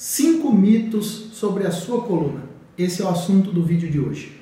Cinco mitos sobre a sua coluna. Esse é o assunto do vídeo de hoje.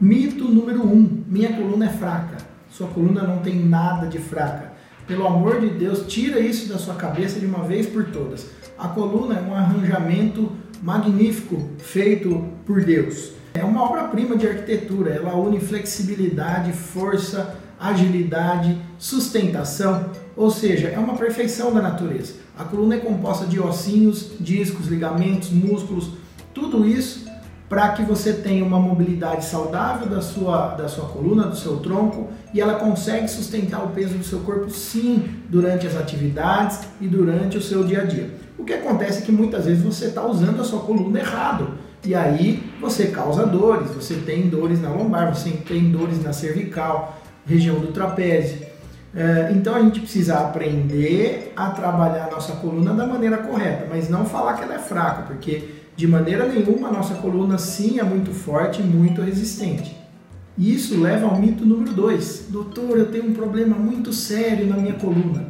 Mito número um: minha coluna é fraca. Sua coluna não tem nada de fraca. Pelo amor de Deus, tira isso da sua cabeça de uma vez por todas. A coluna é um arranjamento magnífico feito por Deus. É uma obra-prima de arquitetura, ela une flexibilidade, força, agilidade, sustentação, ou seja, é uma perfeição da natureza. A coluna é composta de ossinhos, discos, ligamentos, músculos, tudo isso para que você tenha uma mobilidade saudável da sua, da sua coluna, do seu tronco, e ela consegue sustentar o peso do seu corpo sim durante as atividades e durante o seu dia a dia. O que acontece é que muitas vezes você está usando a sua coluna errado. E aí você causa dores, você tem dores na lombar, você tem dores na cervical, região do trapézio. É, então a gente precisa aprender a trabalhar a nossa coluna da maneira correta, mas não falar que ela é fraca, porque de maneira nenhuma a nossa coluna sim é muito forte e muito resistente. E isso leva ao mito número 2. Doutor, eu tenho um problema muito sério na minha coluna.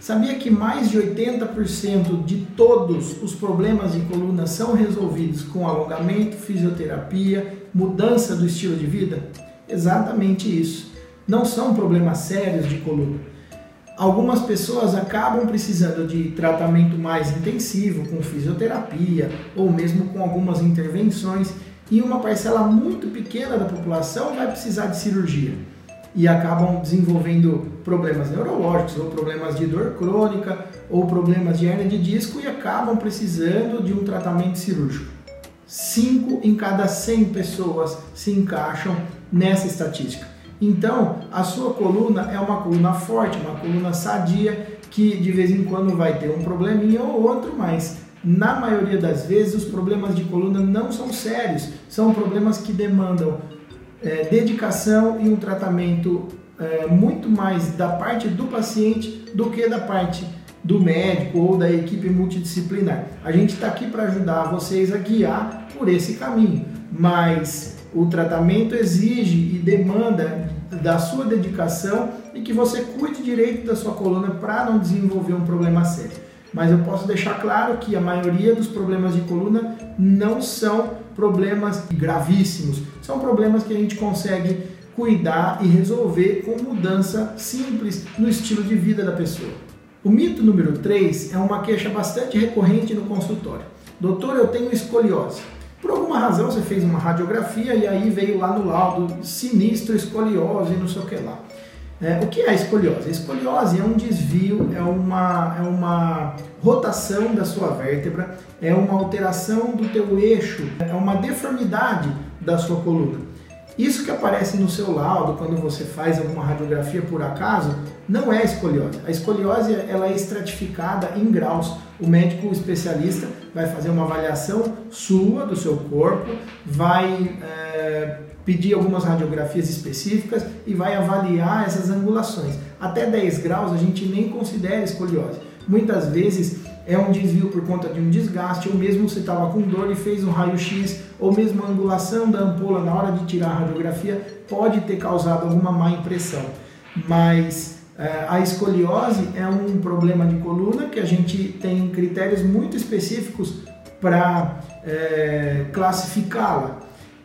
Sabia que mais de 80% de todos os problemas de coluna são resolvidos com alongamento, fisioterapia, mudança do estilo de vida? Exatamente isso. Não são problemas sérios de coluna. Algumas pessoas acabam precisando de tratamento mais intensivo, com fisioterapia ou mesmo com algumas intervenções, e uma parcela muito pequena da população vai precisar de cirurgia e acabam desenvolvendo problemas neurológicos ou problemas de dor crônica ou problemas de hernia de disco e acabam precisando de um tratamento cirúrgico. 5 em cada 100 pessoas se encaixam nessa estatística. Então, a sua coluna é uma coluna forte, uma coluna sadia, que de vez em quando vai ter um probleminha ou outro, mas na maioria das vezes os problemas de coluna não são sérios, são problemas que demandam é, dedicação e um tratamento é, muito mais da parte do paciente do que da parte do médico ou da equipe multidisciplinar. A gente está aqui para ajudar vocês a guiar por esse caminho, mas o tratamento exige e demanda da sua dedicação e que você cuide direito da sua coluna para não desenvolver um problema sério mas eu posso deixar claro que a maioria dos problemas de coluna não são problemas gravíssimos, são problemas que a gente consegue cuidar e resolver com mudança simples no estilo de vida da pessoa. O mito número 3 é uma queixa bastante recorrente no consultório. Doutor, eu tenho escoliose. Por alguma razão você fez uma radiografia e aí veio lá no laudo sinistro escoliose, não sei o que lá. É, o que é a escoliose? A escoliose é um desvio, é uma, é uma rotação da sua vértebra, é uma alteração do teu eixo, é uma deformidade da sua coluna. Isso que aparece no seu laudo quando você faz alguma radiografia por acaso, não é escoliose. A escoliose ela é estratificada em graus. O médico especialista vai fazer uma avaliação sua do seu corpo, vai é, pedir algumas radiografias específicas e vai avaliar essas angulações. Até 10 graus a gente nem considera escoliose. Muitas vezes é um desvio por conta de um desgaste, ou mesmo você estava com dor e fez um raio-x, ou mesmo a angulação da ampola na hora de tirar a radiografia pode ter causado alguma má impressão. Mas é, a escoliose é um problema de coluna que a gente tem critérios muito específicos para é, classificá-la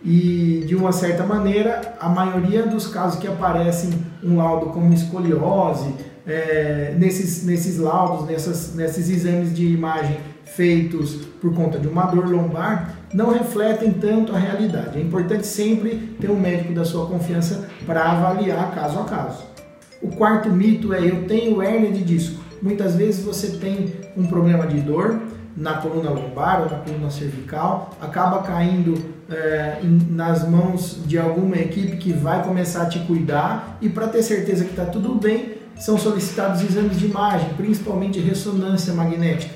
e de uma certa maneira a maioria dos casos que aparecem um laudo como escoliose é, nesses, nesses laudos, nessas, nesses exames de imagem feitos por conta de uma dor lombar não refletem tanto a realidade. É importante sempre ter um médico da sua confiança para avaliar caso a caso. O quarto mito é eu tenho hérnia de disco. Muitas vezes você tem um problema de dor, na coluna lombar ou na coluna cervical, acaba caindo é, nas mãos de alguma equipe que vai começar a te cuidar e para ter certeza que está tudo bem, são solicitados exames de imagem, principalmente ressonância magnética.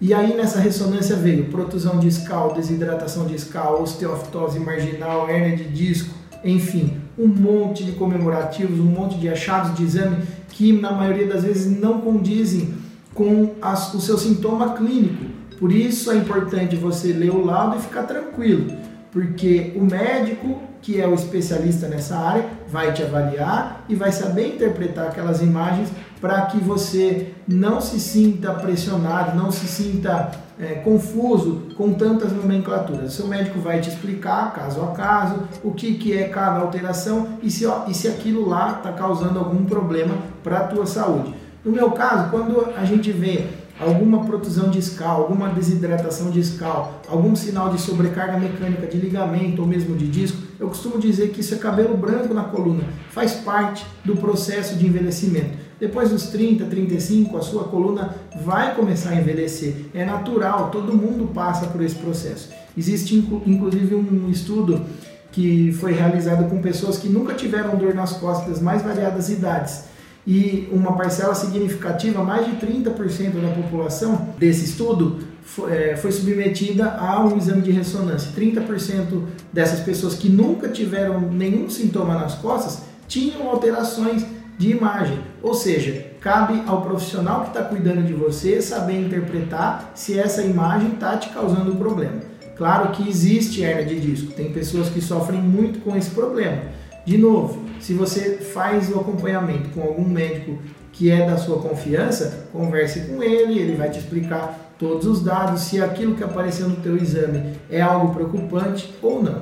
E aí nessa ressonância veio protusão discal, desidratação discal, osteoftose marginal, hérnia de disco, enfim, um monte de comemorativos, um monte de achados de exame que na maioria das vezes não condizem com as, o seu sintoma clínico. Por isso é importante você ler o laudo e ficar tranquilo, porque o médico, que é o especialista nessa área, vai te avaliar e vai saber interpretar aquelas imagens para que você não se sinta pressionado, não se sinta é, confuso com tantas nomenclaturas. Seu médico vai te explicar, caso a caso, o que, que é cada alteração e se, e se aquilo lá está causando algum problema para a tua saúde. No meu caso, quando a gente vê alguma protusão discal, alguma desidratação discal, algum sinal de sobrecarga mecânica de ligamento ou mesmo de disco, eu costumo dizer que isso é cabelo branco na coluna, faz parte do processo de envelhecimento. Depois dos 30, 35, a sua coluna vai começar a envelhecer. É natural, todo mundo passa por esse processo. Existe inclusive um estudo que foi realizado com pessoas que nunca tiveram dor nas costas mais variadas idades e uma parcela significativa, mais de 30% da população desse estudo foi, é, foi, submetida a um exame de ressonância. 30% dessas pessoas que nunca tiveram nenhum sintoma nas costas tinham alterações de imagem. Ou seja, cabe ao profissional que está cuidando de você saber interpretar se essa imagem está te causando um problema. Claro que existe hernia de disco, tem pessoas que sofrem muito com esse problema. De novo, se você faz o acompanhamento com algum médico que é da sua confiança, converse com ele, ele vai te explicar todos os dados, se aquilo que apareceu no teu exame é algo preocupante ou não.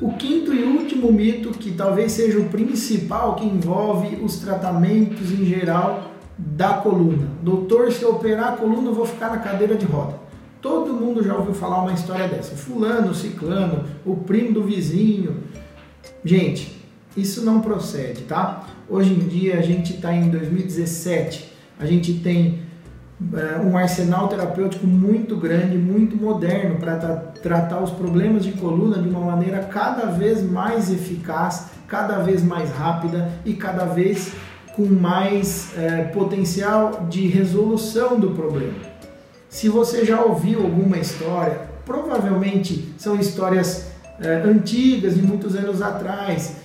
O quinto e último mito, que talvez seja o principal que envolve os tratamentos em geral da coluna. Doutor, se eu operar a coluna, eu vou ficar na cadeira de roda. Todo mundo já ouviu falar uma história dessa. Fulano, ciclano, o primo do vizinho. Gente, isso não procede, tá? Hoje em dia a gente está em 2017, a gente tem é, um arsenal terapêutico muito grande, muito moderno para tra tratar os problemas de coluna de uma maneira cada vez mais eficaz, cada vez mais rápida e cada vez com mais é, potencial de resolução do problema. Se você já ouviu alguma história, provavelmente são histórias é, antigas, de muitos anos atrás,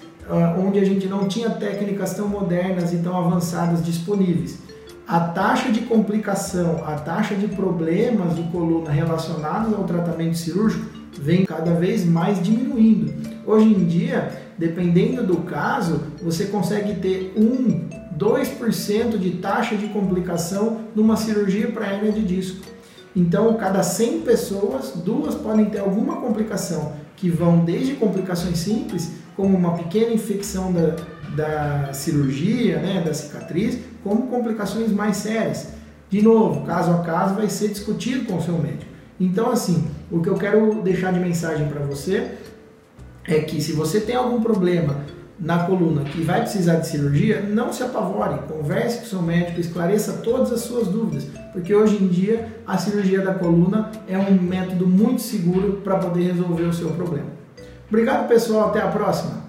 onde a gente não tinha técnicas tão modernas e tão avançadas disponíveis. A taxa de complicação, a taxa de problemas de coluna relacionados ao tratamento cirúrgico vem cada vez mais diminuindo. Hoje em dia, dependendo do caso, você consegue ter 1, 2% de taxa de complicação numa cirurgia para hernia de disco. Então, cada 100 pessoas, duas podem ter alguma complicação, que vão desde complicações simples como uma pequena infecção da, da cirurgia, né, da cicatriz, como complicações mais sérias. De novo, caso a caso, vai ser discutido com o seu médico. Então, assim, o que eu quero deixar de mensagem para você é que se você tem algum problema na coluna que vai precisar de cirurgia, não se apavore, converse com o seu médico, esclareça todas as suas dúvidas, porque hoje em dia a cirurgia da coluna é um método muito seguro para poder resolver o seu problema. Obrigado, pessoal. Até a próxima.